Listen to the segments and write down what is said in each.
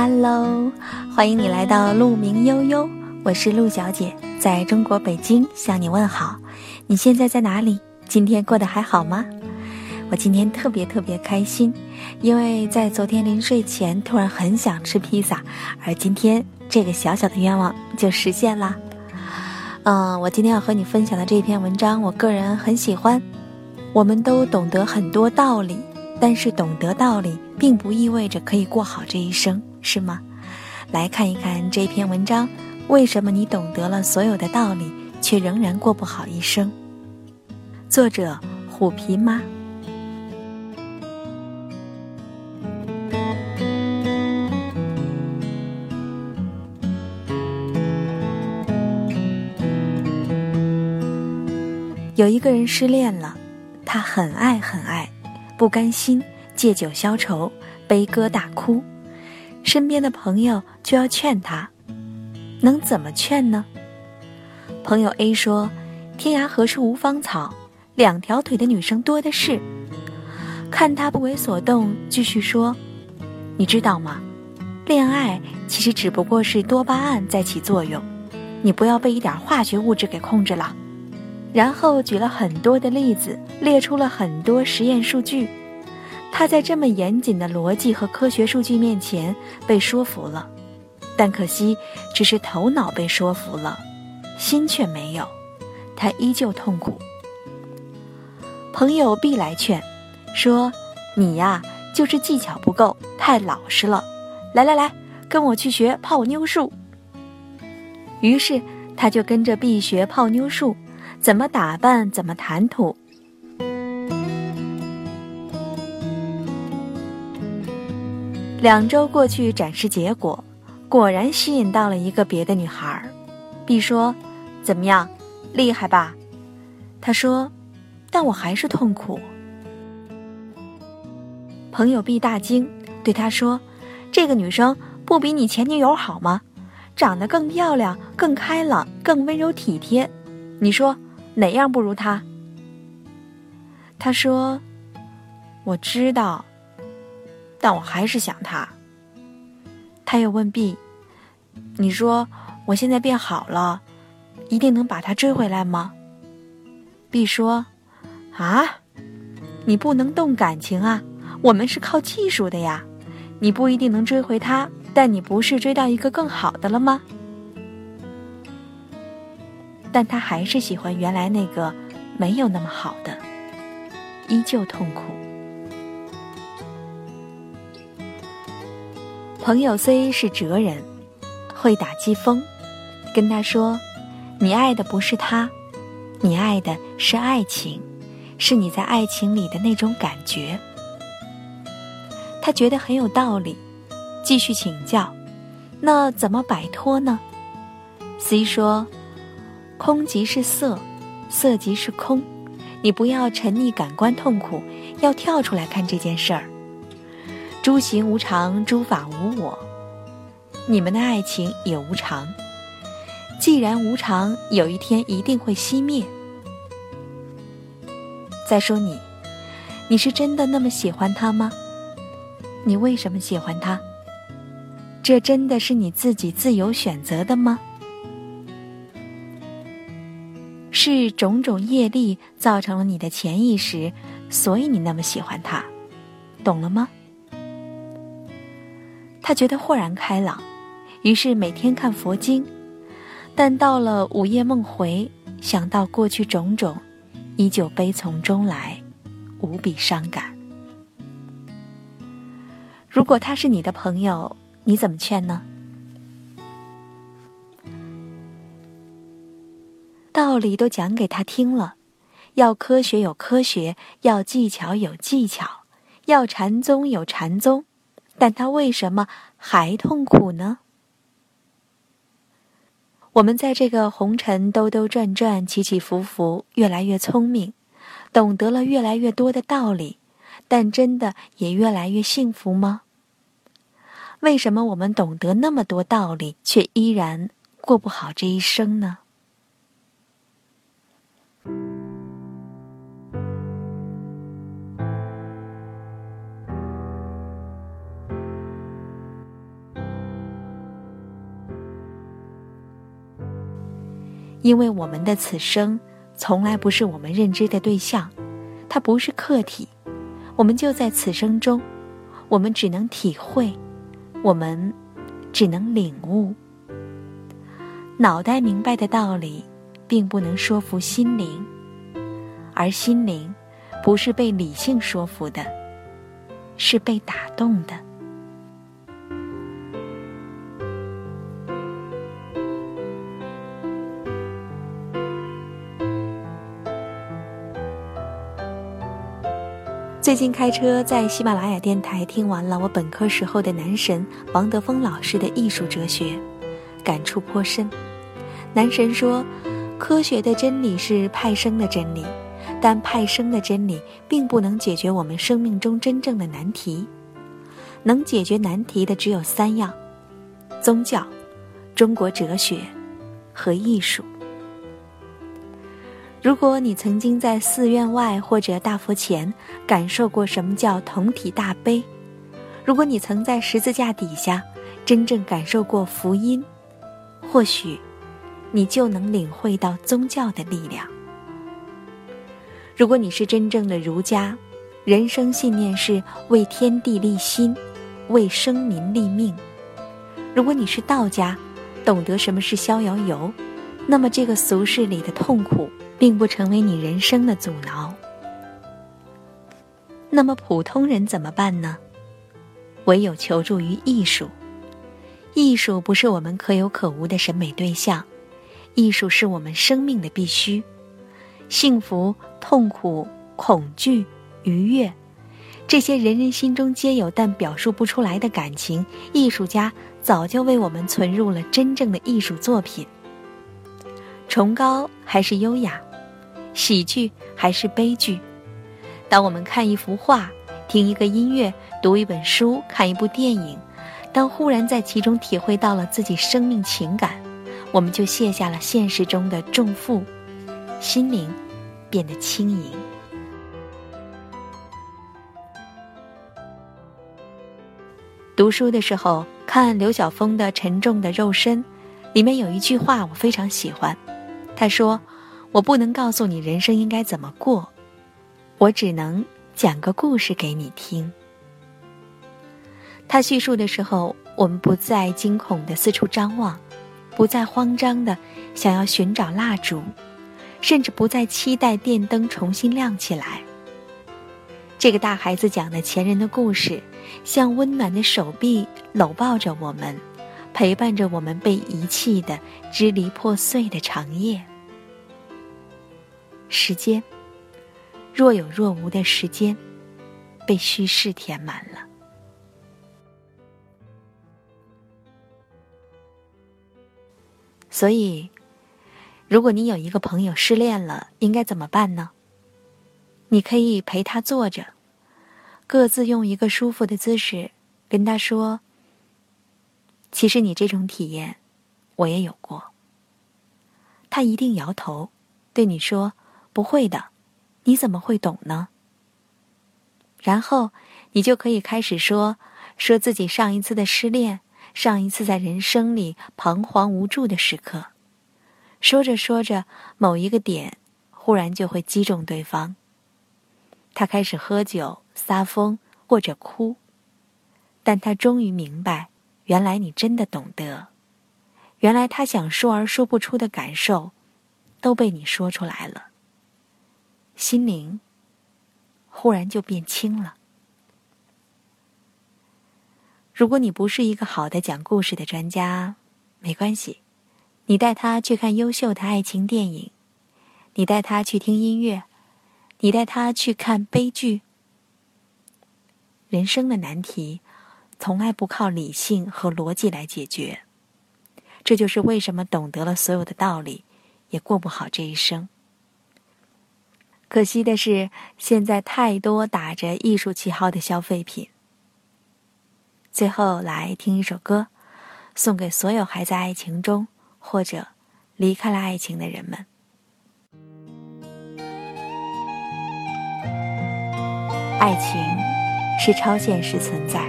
Hello，欢迎你来到鹿鸣悠悠，我是鹿小姐，在中国北京向你问好。你现在在哪里？今天过得还好吗？我今天特别特别开心，因为在昨天临睡前突然很想吃披萨，而今天这个小小的愿望就实现了。嗯，我今天要和你分享的这篇文章，我个人很喜欢。我们都懂得很多道理，但是懂得道理并不意味着可以过好这一生，是吗？来看一看这篇文章，为什么你懂得了所有的道理，却仍然过不好一生？作者：虎皮妈。有一个人失恋了，他很爱很爱，不甘心借酒消愁，悲歌大哭。身边的朋友就要劝他，能怎么劝呢？朋友 A 说：“天涯何处无芳草，两条腿的女生多的是。”看他不为所动，继续说：“你知道吗？恋爱其实只不过是多巴胺在起作用，你不要被一点化学物质给控制了。”然后举了很多的例子，列出了很多实验数据。他在这么严谨的逻辑和科学数据面前被说服了，但可惜只是头脑被说服了，心却没有。他依旧痛苦。朋友 B 来劝，说：“你呀，就是技巧不够，太老实了。来来来，跟我去学泡妞术。”于是他就跟着 B 学泡妞术。怎么打扮，怎么谈吐。两周过去，展示结果果然吸引到了一个别的女孩。B 说：“怎么样，厉害吧？”他说：“但我还是痛苦。”朋友 B 大惊，对他说：“这个女生不比你前女友好吗？长得更漂亮，更开朗，更温柔体贴。你说？”哪样不如她？他说：“我知道，但我还是想他。”他又问 B：“ 你说我现在变好了，一定能把他追回来吗？”B 说：“啊，你不能动感情啊，我们是靠技术的呀。你不一定能追回他，但你不是追到一个更好的了吗？”但他还是喜欢原来那个没有那么好的，依旧痛苦。朋友 C 是哲人，会打击风，跟他说：“你爱的不是他，你爱的是爱情，是你在爱情里的那种感觉。”他觉得很有道理，继续请教：“那怎么摆脱呢？”C 说。空即是色，色即是空。你不要沉溺感官痛苦，要跳出来看这件事儿。诸行无常，诸法无我。你们的爱情也无常。既然无常，有一天一定会熄灭。再说你，你是真的那么喜欢他吗？你为什么喜欢他？这真的是你自己自由选择的吗？是种种业力造成了你的潜意识，所以你那么喜欢他，懂了吗？他觉得豁然开朗，于是每天看佛经，但到了午夜梦回，想到过去种种，依旧悲从中来，无比伤感。如果他是你的朋友，你怎么劝呢？道理都讲给他听了，要科学有科学，要技巧有技巧，要禅宗有禅宗，但他为什么还痛苦呢？我们在这个红尘兜兜转转、起起伏伏，越来越聪明，懂得了越来越多的道理，但真的也越来越幸福吗？为什么我们懂得那么多道理，却依然过不好这一生呢？因为我们的此生从来不是我们认知的对象，它不是客体，我们就在此生中，我们只能体会，我们只能领悟。脑袋明白的道理，并不能说服心灵，而心灵不是被理性说服的，是被打动的。最近开车在喜马拉雅电台听完了我本科时候的男神王德峰老师的艺术哲学，感触颇深。男神说，科学的真理是派生的真理，但派生的真理并不能解决我们生命中真正的难题。能解决难题的只有三样：宗教、中国哲学和艺术。如果你曾经在寺院外或者大佛前感受过什么叫同体大悲，如果你曾在十字架底下真正感受过福音，或许你就能领会到宗教的力量。如果你是真正的儒家，人生信念是为天地立心，为生民立命；如果你是道家，懂得什么是逍遥游，那么这个俗世里的痛苦。并不成为你人生的阻挠。那么普通人怎么办呢？唯有求助于艺术。艺术不是我们可有可无的审美对象，艺术是我们生命的必须。幸福、痛苦、恐惧、愉悦，这些人人心中皆有但表述不出来的感情，艺术家早就为我们存入了真正的艺术作品。崇高还是优雅？喜剧还是悲剧？当我们看一幅画、听一个音乐、读一本书、看一部电影，当忽然在其中体会到了自己生命情感，我们就卸下了现实中的重负，心灵变得轻盈。读书的时候看刘晓峰的《沉重的肉身》，里面有一句话我非常喜欢，他说。我不能告诉你人生应该怎么过，我只能讲个故事给你听。他叙述的时候，我们不再惊恐的四处张望，不再慌张的想要寻找蜡烛，甚至不再期待电灯重新亮起来。这个大孩子讲的前人的故事，像温暖的手臂搂抱着我们，陪伴着我们被遗弃的支离破碎的长夜。时间，若有若无的时间，被虚饰填满了。所以，如果你有一个朋友失恋了，应该怎么办呢？你可以陪他坐着，各自用一个舒服的姿势跟他说：“其实你这种体验，我也有过。”他一定摇头，对你说。不会的，你怎么会懂呢？然后你就可以开始说说自己上一次的失恋，上一次在人生里彷徨无助的时刻。说着说着，某一个点忽然就会击中对方。他开始喝酒、撒疯或者哭，但他终于明白，原来你真的懂得，原来他想说而说不出的感受，都被你说出来了。心灵忽然就变轻了。如果你不是一个好的讲故事的专家，没关系，你带他去看优秀的爱情电影，你带他去听音乐，你带他去看悲剧。人生的难题从来不靠理性和逻辑来解决，这就是为什么懂得了所有的道理，也过不好这一生。可惜的是，现在太多打着艺术旗号的消费品。最后来听一首歌，送给所有还在爱情中或者离开了爱情的人们。爱情是超现实存在，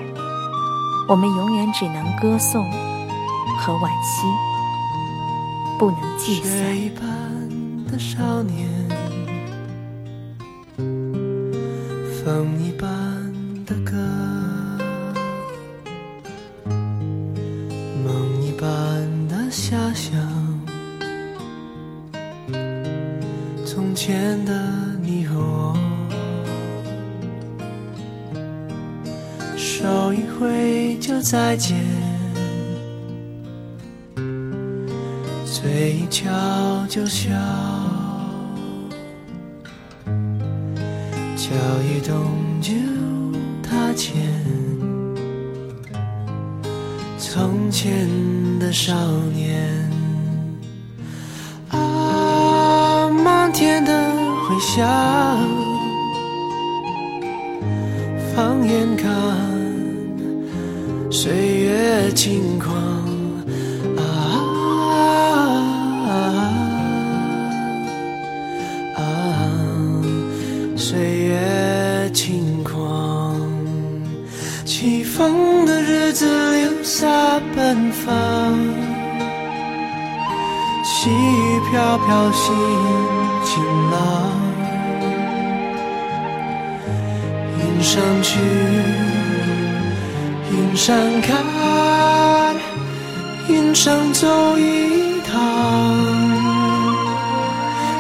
我们永远只能歌颂和惋惜。不能计算。一般的少年，般的歌，梦一般的遐想，从前的你和我，手一挥就再见。嘴一翘就笑，一动就踏前。从前的少年，啊，漫天的回响，放眼看，岁月轻狂。日子留下奔放，细雨飘飘心晴朗，云上去，云上看，云上走一趟。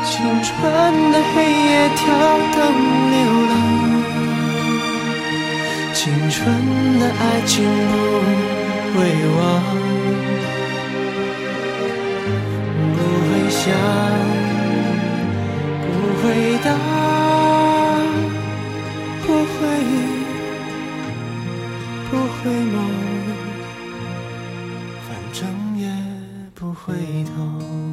青春的黑夜跳灯流浪，青春爱情不会忘，不会想，不会答，不会，不会梦，反正也不回头。